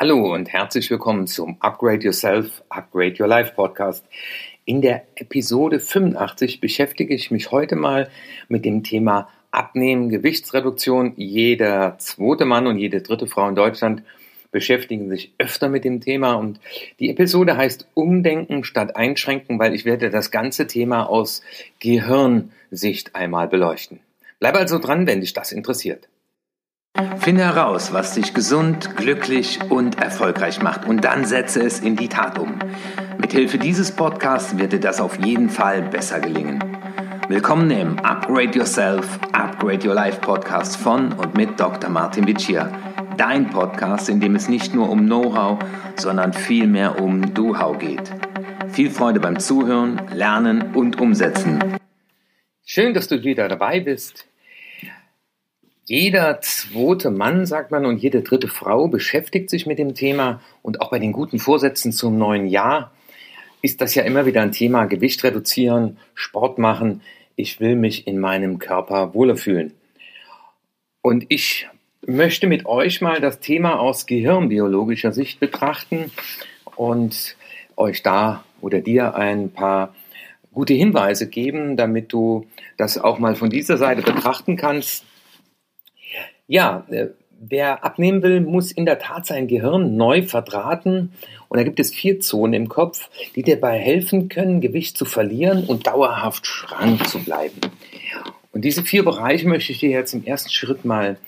Hallo und herzlich willkommen zum Upgrade Yourself, Upgrade Your Life Podcast. In der Episode 85 beschäftige ich mich heute mal mit dem Thema Abnehmen, Gewichtsreduktion. Jeder zweite Mann und jede dritte Frau in Deutschland beschäftigen sich öfter mit dem Thema und die Episode heißt Umdenken statt Einschränken, weil ich werde das ganze Thema aus Gehirnsicht einmal beleuchten. Bleib also dran, wenn dich das interessiert. Finde heraus, was dich gesund, glücklich und erfolgreich macht und dann setze es in die Tat um. Mithilfe dieses Podcasts wird dir das auf jeden Fall besser gelingen. Willkommen im Upgrade Yourself, Upgrade Your Life Podcast von und mit Dr. Martin Vicia. Dein Podcast, in dem es nicht nur um Know-how, sondern vielmehr um Do-How geht. Viel Freude beim Zuhören, Lernen und Umsetzen. Schön, dass du wieder dabei bist. Jeder zweite Mann, sagt man, und jede dritte Frau beschäftigt sich mit dem Thema. Und auch bei den guten Vorsätzen zum neuen Jahr ist das ja immer wieder ein Thema. Gewicht reduzieren, Sport machen. Ich will mich in meinem Körper wohler fühlen. Und ich möchte mit euch mal das Thema aus gehirnbiologischer Sicht betrachten und euch da oder dir ein paar gute Hinweise geben, damit du das auch mal von dieser Seite betrachten kannst. Ja, äh, wer abnehmen will, muss in der Tat sein Gehirn neu verdrahten. Und da gibt es vier Zonen im Kopf, die dabei helfen können, Gewicht zu verlieren und dauerhaft schrank zu bleiben. Und diese vier Bereiche möchte ich dir jetzt im ersten Schritt mal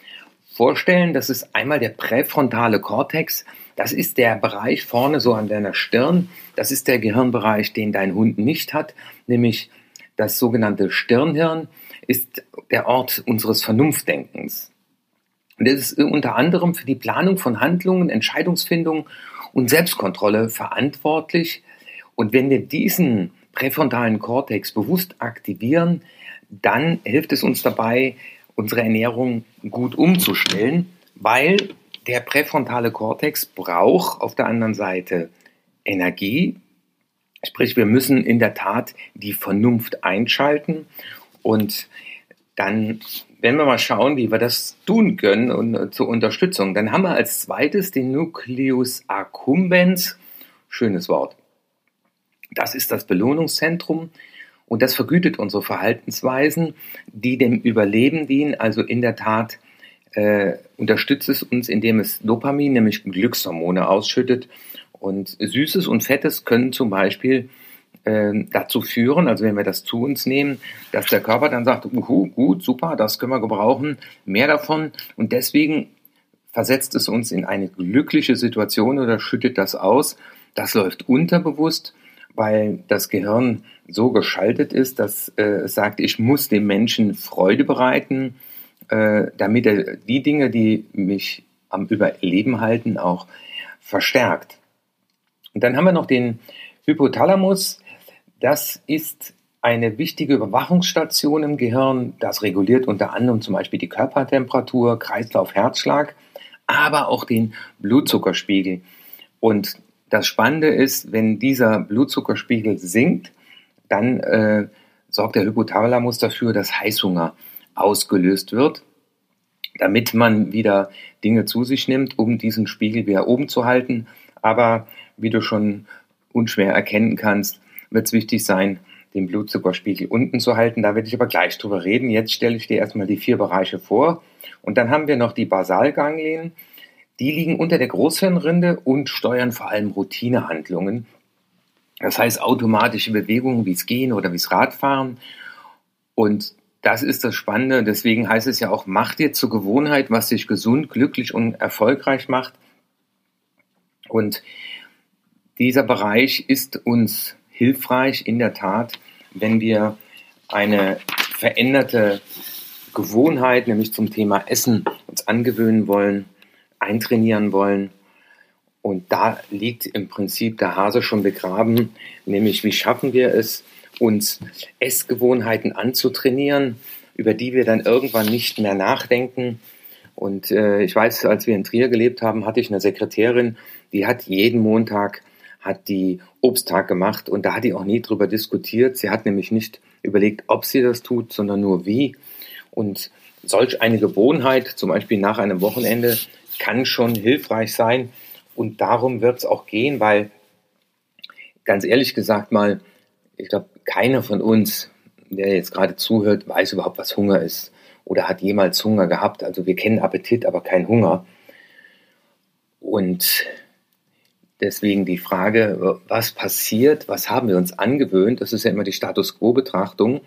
vorstellen. Das ist einmal der präfrontale Kortex. Das ist der Bereich vorne so an deiner Stirn. Das ist der Gehirnbereich, den dein Hund nicht hat, nämlich das sogenannte Stirnhirn ist der Ort unseres Vernunftdenkens. Und das ist unter anderem für die Planung von Handlungen, Entscheidungsfindung und Selbstkontrolle verantwortlich. Und wenn wir diesen präfrontalen Kortex bewusst aktivieren, dann hilft es uns dabei, unsere Ernährung gut umzustellen, weil der präfrontale Kortex braucht auf der anderen Seite Energie. Sprich, wir müssen in der Tat die Vernunft einschalten und dann werden wir mal schauen, wie wir das tun können und äh, zur Unterstützung. Dann haben wir als zweites den Nucleus accumbens. Schönes Wort. Das ist das Belohnungszentrum und das vergütet unsere Verhaltensweisen, die dem Überleben dienen. Also in der Tat äh, unterstützt es uns, indem es Dopamin, nämlich Glückshormone, ausschüttet. Und Süßes und Fettes können zum Beispiel dazu führen, also wenn wir das zu uns nehmen, dass der Körper dann sagt, uhu, gut, super, das können wir gebrauchen, mehr davon. Und deswegen versetzt es uns in eine glückliche Situation oder schüttet das aus. Das läuft unterbewusst, weil das Gehirn so geschaltet ist, dass äh, es sagt, ich muss dem Menschen Freude bereiten, äh, damit er die Dinge, die mich am Überleben halten, auch verstärkt. Und dann haben wir noch den Hypothalamus, das ist eine wichtige Überwachungsstation im Gehirn. Das reguliert unter anderem zum Beispiel die Körpertemperatur, Kreislauf, Herzschlag, aber auch den Blutzuckerspiegel. Und das Spannende ist, wenn dieser Blutzuckerspiegel sinkt, dann äh, sorgt der Hypothalamus dafür, dass Heißhunger ausgelöst wird, damit man wieder Dinge zu sich nimmt, um diesen Spiegel wieder oben zu halten. Aber wie du schon unschwer erkennen kannst, wird es wichtig sein, den Blutzuckerspiegel unten zu halten. Da werde ich aber gleich drüber reden. Jetzt stelle ich dir erstmal die vier Bereiche vor. Und dann haben wir noch die Basalganglien. Die liegen unter der Großhirnrinde und steuern vor allem Routinehandlungen. Das heißt automatische Bewegungen wie es Gehen oder wie es Radfahren. Und das ist das Spannende. Deswegen heißt es ja auch, mach dir zur Gewohnheit, was dich gesund, glücklich und erfolgreich macht. Und dieser Bereich ist uns hilfreich in der Tat, wenn wir eine veränderte Gewohnheit, nämlich zum Thema Essen, uns angewöhnen wollen, eintrainieren wollen. Und da liegt im Prinzip der Hase schon begraben, nämlich wie schaffen wir es, uns Essgewohnheiten anzutrainieren, über die wir dann irgendwann nicht mehr nachdenken. Und äh, ich weiß, als wir in Trier gelebt haben, hatte ich eine Sekretärin, die hat jeden Montag hat die Obsttag gemacht und da hat die auch nie drüber diskutiert. Sie hat nämlich nicht überlegt, ob sie das tut, sondern nur wie. Und solch eine Gewohnheit, zum Beispiel nach einem Wochenende, kann schon hilfreich sein. Und darum wird es auch gehen, weil ganz ehrlich gesagt mal, ich glaube, keiner von uns, der jetzt gerade zuhört, weiß überhaupt, was Hunger ist oder hat jemals Hunger gehabt. Also wir kennen Appetit, aber keinen Hunger. Und deswegen die Frage, was passiert, was haben wir uns angewöhnt, das ist ja immer die Status quo-Betrachtung.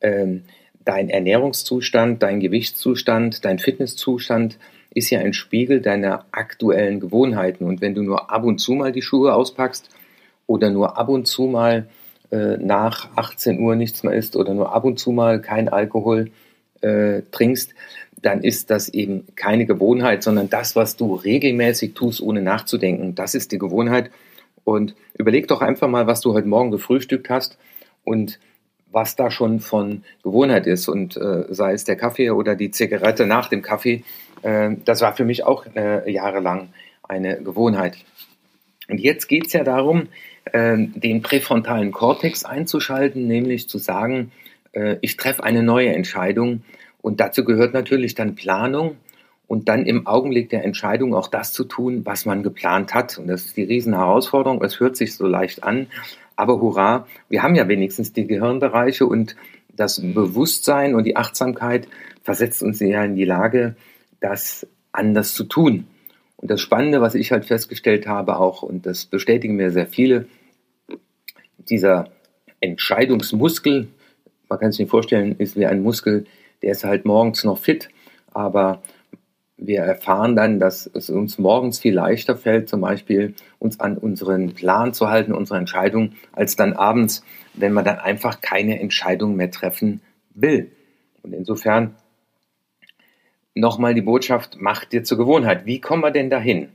Ähm, dein Ernährungszustand, dein Gewichtszustand, dein Fitnesszustand ist ja ein Spiegel deiner aktuellen Gewohnheiten. Und wenn du nur ab und zu mal die Schuhe auspackst oder nur ab und zu mal äh, nach 18 Uhr nichts mehr isst oder nur ab und zu mal kein Alkohol äh, trinkst, dann ist das eben keine Gewohnheit, sondern das, was du regelmäßig tust, ohne nachzudenken. Das ist die Gewohnheit. Und überleg doch einfach mal, was du heute Morgen gefrühstückt hast und was da schon von Gewohnheit ist. Und äh, sei es der Kaffee oder die Zigarette nach dem Kaffee, äh, das war für mich auch äh, jahrelang eine Gewohnheit. Und jetzt geht es ja darum, äh, den präfrontalen Kortex einzuschalten, nämlich zu sagen, äh, ich treffe eine neue Entscheidung. Und dazu gehört natürlich dann Planung und dann im Augenblick der Entscheidung auch das zu tun, was man geplant hat. Und das ist die Riesenherausforderung. Es hört sich so leicht an, aber hurra, wir haben ja wenigstens die Gehirnbereiche und das Bewusstsein und die Achtsamkeit versetzt uns ja in die Lage, das anders zu tun. Und das Spannende, was ich halt festgestellt habe auch, und das bestätigen mir sehr viele, dieser Entscheidungsmuskel, man kann sich vorstellen, ist wie ein Muskel, der ist halt morgens noch fit, aber wir erfahren dann, dass es uns morgens viel leichter fällt, zum Beispiel uns an unseren Plan zu halten, unsere Entscheidung, als dann abends, wenn man dann einfach keine Entscheidung mehr treffen will. Und insofern nochmal die Botschaft, macht dir zur Gewohnheit. Wie kommen wir denn dahin?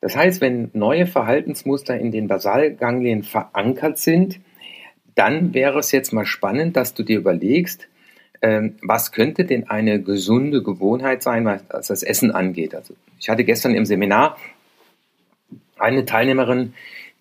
Das heißt, wenn neue Verhaltensmuster in den Basalganglien verankert sind, dann wäre es jetzt mal spannend, dass du dir überlegst, was könnte denn eine gesunde Gewohnheit sein, was das Essen angeht. Also ich hatte gestern im Seminar eine Teilnehmerin,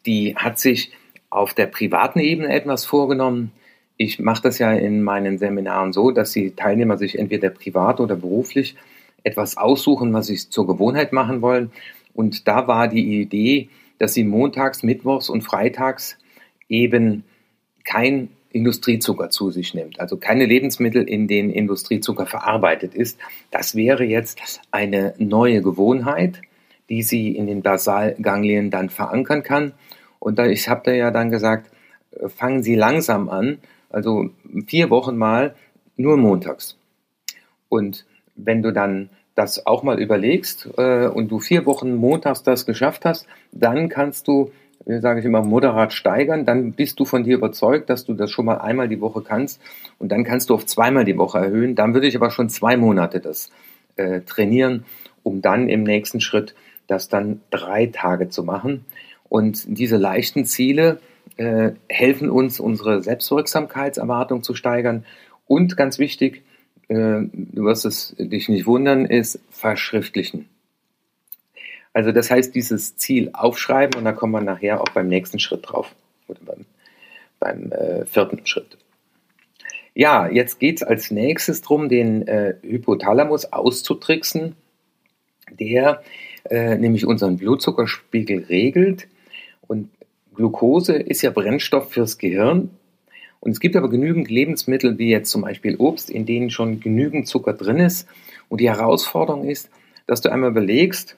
die hat sich auf der privaten Ebene etwas vorgenommen. Ich mache das ja in meinen Seminaren so, dass die Teilnehmer sich entweder privat oder beruflich etwas aussuchen, was sie zur Gewohnheit machen wollen. Und da war die Idee, dass sie montags, mittwochs und freitags eben kein Industriezucker zu sich nimmt, also keine Lebensmittel, in denen Industriezucker verarbeitet ist. Das wäre jetzt eine neue Gewohnheit, die sie in den Basalganglien dann verankern kann. Und da, ich habe da ja dann gesagt, äh, fangen Sie langsam an, also vier Wochen mal nur montags. Und wenn du dann das auch mal überlegst äh, und du vier Wochen montags das geschafft hast, dann kannst du sage ich immer, moderat steigern, dann bist du von dir überzeugt, dass du das schon mal einmal die Woche kannst und dann kannst du auf zweimal die Woche erhöhen. Dann würde ich aber schon zwei Monate das äh, trainieren, um dann im nächsten Schritt das dann drei Tage zu machen. Und diese leichten Ziele äh, helfen uns, unsere Selbstwirksamkeitserwartung zu steigern und ganz wichtig, äh, du wirst es dich nicht wundern, ist verschriftlichen. Also das heißt, dieses Ziel aufschreiben und da kommen wir nachher auch beim nächsten Schritt drauf oder beim, beim äh, vierten Schritt. Ja, jetzt geht es als nächstes darum, den äh, Hypothalamus auszutricksen, der äh, nämlich unseren Blutzuckerspiegel regelt. Und Glucose ist ja Brennstoff fürs Gehirn. Und es gibt aber genügend Lebensmittel, wie jetzt zum Beispiel Obst, in denen schon genügend Zucker drin ist. Und die Herausforderung ist, dass du einmal überlegst,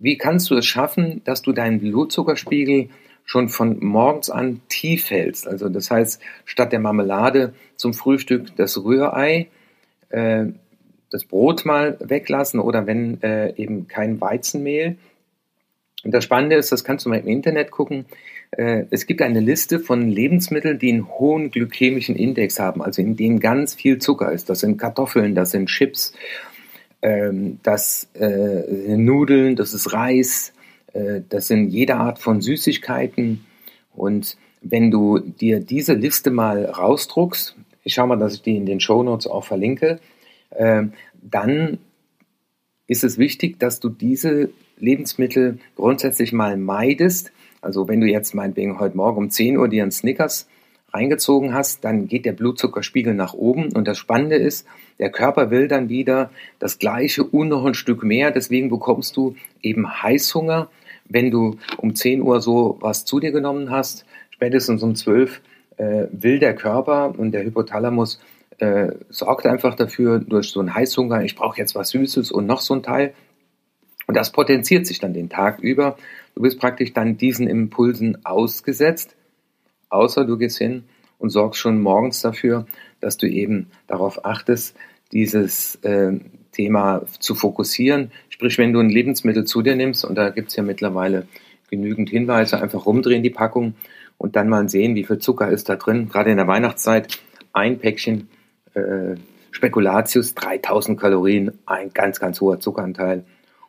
wie kannst du es schaffen, dass du deinen Blutzuckerspiegel schon von morgens an tief hältst? Also das heißt, statt der Marmelade zum Frühstück das Rührei, äh, das Brot mal weglassen oder wenn äh, eben kein Weizenmehl. Und das Spannende ist, das kannst du mal im Internet gucken. Äh, es gibt eine Liste von Lebensmitteln, die einen hohen glykämischen Index haben, also in denen ganz viel Zucker ist. Das sind Kartoffeln, das sind Chips, ähm, das äh, Nudeln, das ist Reis, äh, das sind jede Art von Süßigkeiten. Und wenn du dir diese Liste mal rausdruckst, ich schaue mal, dass ich die in den Show Notes auch verlinke, äh, dann ist es wichtig, dass du diese Lebensmittel grundsätzlich mal meidest. Also wenn du jetzt meinetwegen heute Morgen um 10 Uhr dir einen Snickers reingezogen hast, dann geht der Blutzuckerspiegel nach oben. Und das Spannende ist, der Körper will dann wieder das gleiche und noch ein Stück mehr. Deswegen bekommst du eben Heißhunger, wenn du um 10 Uhr so was zu dir genommen hast, spätestens um 12 äh, will der Körper und der Hypothalamus äh, sorgt einfach dafür, durch so einen Heißhunger, ich brauche jetzt was Süßes und noch so ein Teil. Und das potenziert sich dann den Tag über. Du bist praktisch dann diesen Impulsen ausgesetzt, außer du gehst hin und sorgst schon morgens dafür, dass du eben darauf achtest, dieses äh, Thema zu fokussieren. Sprich, wenn du ein Lebensmittel zu dir nimmst, und da gibt es ja mittlerweile genügend Hinweise, einfach rumdrehen die Packung und dann mal sehen, wie viel Zucker ist da drin. Gerade in der Weihnachtszeit ein Päckchen äh, Spekulatius, 3000 Kalorien, ein ganz, ganz hoher Zuckeranteil.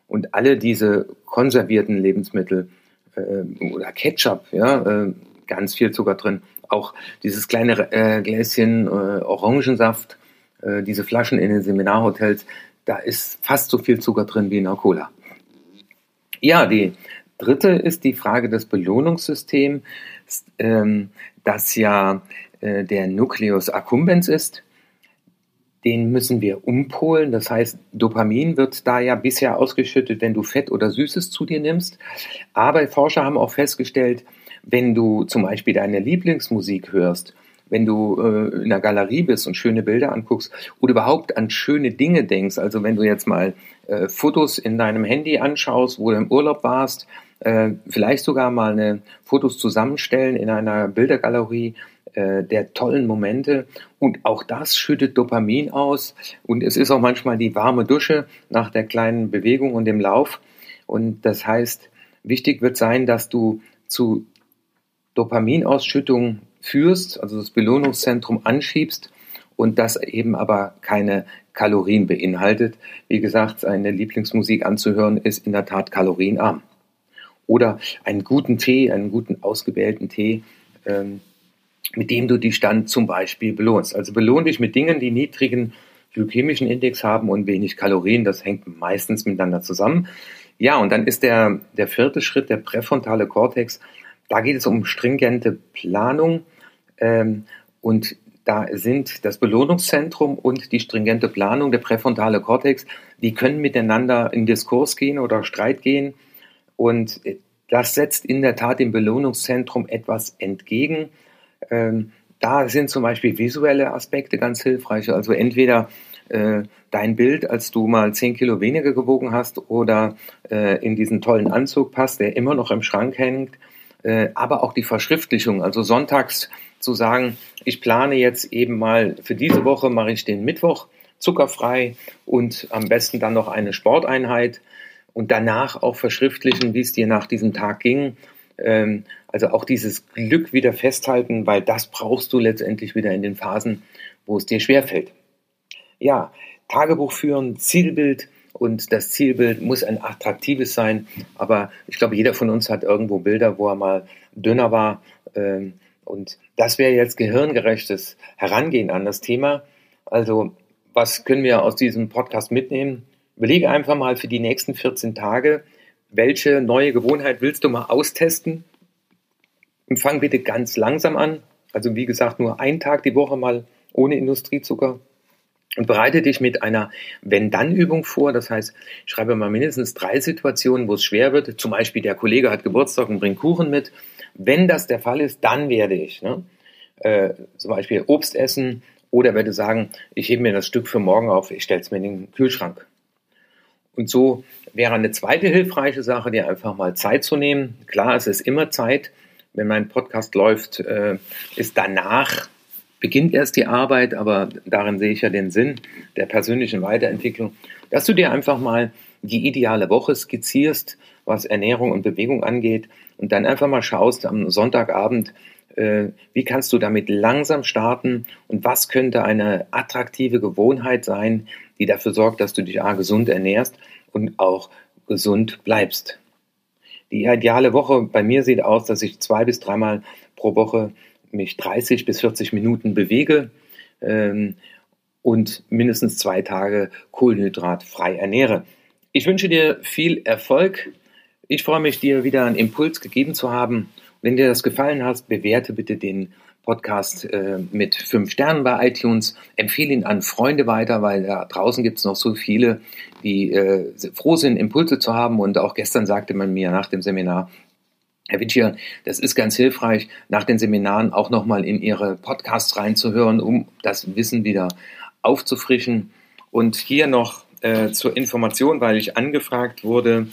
Und alle diese konservierten Lebensmittel äh, oder Ketchup, ja, äh, ganz viel Zucker drin. Auch dieses kleine äh, Gläschen äh, Orangensaft, äh, diese Flaschen in den Seminarhotels, da ist fast so viel Zucker drin wie in der Cola. Ja, die dritte ist die Frage des Belohnungssystems, ähm, das ja äh, der Nucleus accumbens ist den müssen wir umpolen. Das heißt, Dopamin wird da ja bisher ausgeschüttet, wenn du Fett oder Süßes zu dir nimmst. Aber Forscher haben auch festgestellt, wenn du zum Beispiel deine Lieblingsmusik hörst, wenn du äh, in der Galerie bist und schöne Bilder anguckst oder überhaupt an schöne Dinge denkst, also wenn du jetzt mal äh, Fotos in deinem Handy anschaust, wo du im Urlaub warst, äh, vielleicht sogar mal eine Fotos zusammenstellen in einer Bildergalerie äh, der tollen Momente. Und auch das schüttet Dopamin aus. Und es ist auch manchmal die warme Dusche nach der kleinen Bewegung und dem Lauf. Und das heißt, wichtig wird sein, dass du zu Dopaminausschüttung führst, also das Belohnungszentrum anschiebst und das eben aber keine Kalorien beinhaltet. Wie gesagt, eine Lieblingsmusik anzuhören ist in der Tat kalorienarm. Oder einen guten Tee, einen guten ausgewählten Tee, ähm, mit dem du dich dann zum Beispiel belohnst. Also belohn dich mit Dingen, die niedrigen glykämischen Index haben und wenig Kalorien. Das hängt meistens miteinander zusammen. Ja, und dann ist der, der vierte Schritt der präfrontale Kortex. Da geht es um stringente Planung. Ähm, und da sind das Belohnungszentrum und die stringente Planung, der präfrontale Kortex, die können miteinander in Diskurs gehen oder Streit gehen. Und das setzt in der Tat dem Belohnungszentrum etwas entgegen. Ähm, da sind zum Beispiel visuelle Aspekte ganz hilfreich. Also entweder äh, dein Bild, als du mal 10 Kilo weniger gewogen hast oder äh, in diesen tollen Anzug passt, der immer noch im Schrank hängt, äh, aber auch die Verschriftlichung. Also sonntags zu sagen, ich plane jetzt eben mal für diese Woche mache ich den Mittwoch zuckerfrei und am besten dann noch eine Sporteinheit und danach auch verschriftlichen, wie es dir nach diesem Tag ging ähm, also auch dieses Glück wieder festhalten, weil das brauchst du letztendlich wieder in den Phasen, wo es dir schwerfällt. Ja, Tagebuch führen, Zielbild und das Zielbild muss ein attraktives sein, aber ich glaube, jeder von uns hat irgendwo Bilder, wo er mal dünner war. Ähm, und das wäre jetzt gehirngerechtes Herangehen an das Thema. Also, was können wir aus diesem Podcast mitnehmen? Überlege einfach mal für die nächsten 14 Tage, welche neue Gewohnheit willst du mal austesten? Und fang bitte ganz langsam an. Also wie gesagt, nur einen Tag die Woche mal ohne Industriezucker. Und bereite dich mit einer Wenn-Dann-Übung vor. Das heißt, schreibe mal mindestens drei Situationen, wo es schwer wird. Zum Beispiel, der Kollege hat Geburtstag und bringt Kuchen mit. Wenn das der Fall ist, dann werde ich ne, äh, zum Beispiel Obst essen oder werde sagen, ich hebe mir das Stück für morgen auf, ich stelle es mir in den Kühlschrank. Und so wäre eine zweite hilfreiche Sache, dir einfach mal Zeit zu nehmen. Klar, es ist immer Zeit. Wenn mein Podcast läuft, äh, ist danach beginnt erst die Arbeit, aber darin sehe ich ja den Sinn der persönlichen Weiterentwicklung, dass du dir einfach mal die ideale Woche skizzierst, was Ernährung und Bewegung angeht und dann einfach mal schaust am Sonntagabend, äh, wie kannst du damit langsam starten und was könnte eine attraktive Gewohnheit sein, die dafür sorgt, dass du dich A, gesund ernährst und auch gesund bleibst. Die ideale Woche bei mir sieht aus, dass ich zwei bis dreimal pro Woche mich 30 bis 40 Minuten bewege ähm, und mindestens zwei Tage kohlenhydratfrei ernähre. Ich wünsche dir viel Erfolg. Ich freue mich, dir wieder einen Impuls gegeben zu haben. Wenn dir das gefallen hat, bewerte bitte den Podcast äh, mit fünf Sternen bei iTunes. Empfehle ihn an Freunde weiter, weil da draußen gibt es noch so viele, die äh, froh sind, Impulse zu haben. Und auch gestern sagte man mir nach dem Seminar, Herr Witschier, das ist ganz hilfreich, nach den Seminaren auch nochmal in Ihre Podcasts reinzuhören, um das Wissen wieder aufzufrischen. Und hier noch äh, zur Information, weil ich angefragt wurde,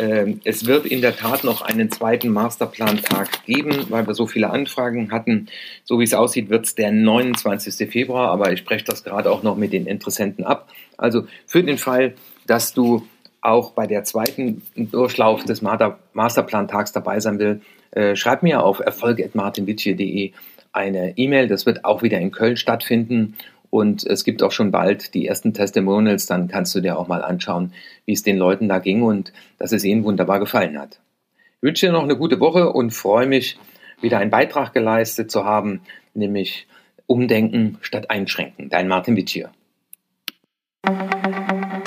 äh, es wird in der Tat noch einen zweiten Masterplan-Tag geben, weil wir so viele Anfragen hatten. So wie es aussieht, wird es der 29. Februar, aber ich spreche das gerade auch noch mit den Interessenten ab. Also für den Fall, dass du auch bei der zweiten Durchlauf des Masterplan-Tags dabei sein will, äh, schreib mir auf erfolg.martinwitsche.de eine E-Mail. Das wird auch wieder in Köln stattfinden. Und es gibt auch schon bald die ersten Testimonials. Dann kannst du dir auch mal anschauen, wie es den Leuten da ging und dass es ihnen wunderbar gefallen hat. Ich wünsche dir noch eine gute Woche und freue mich, wieder einen Beitrag geleistet zu haben, nämlich Umdenken statt Einschränken. Dein Martin Witschier.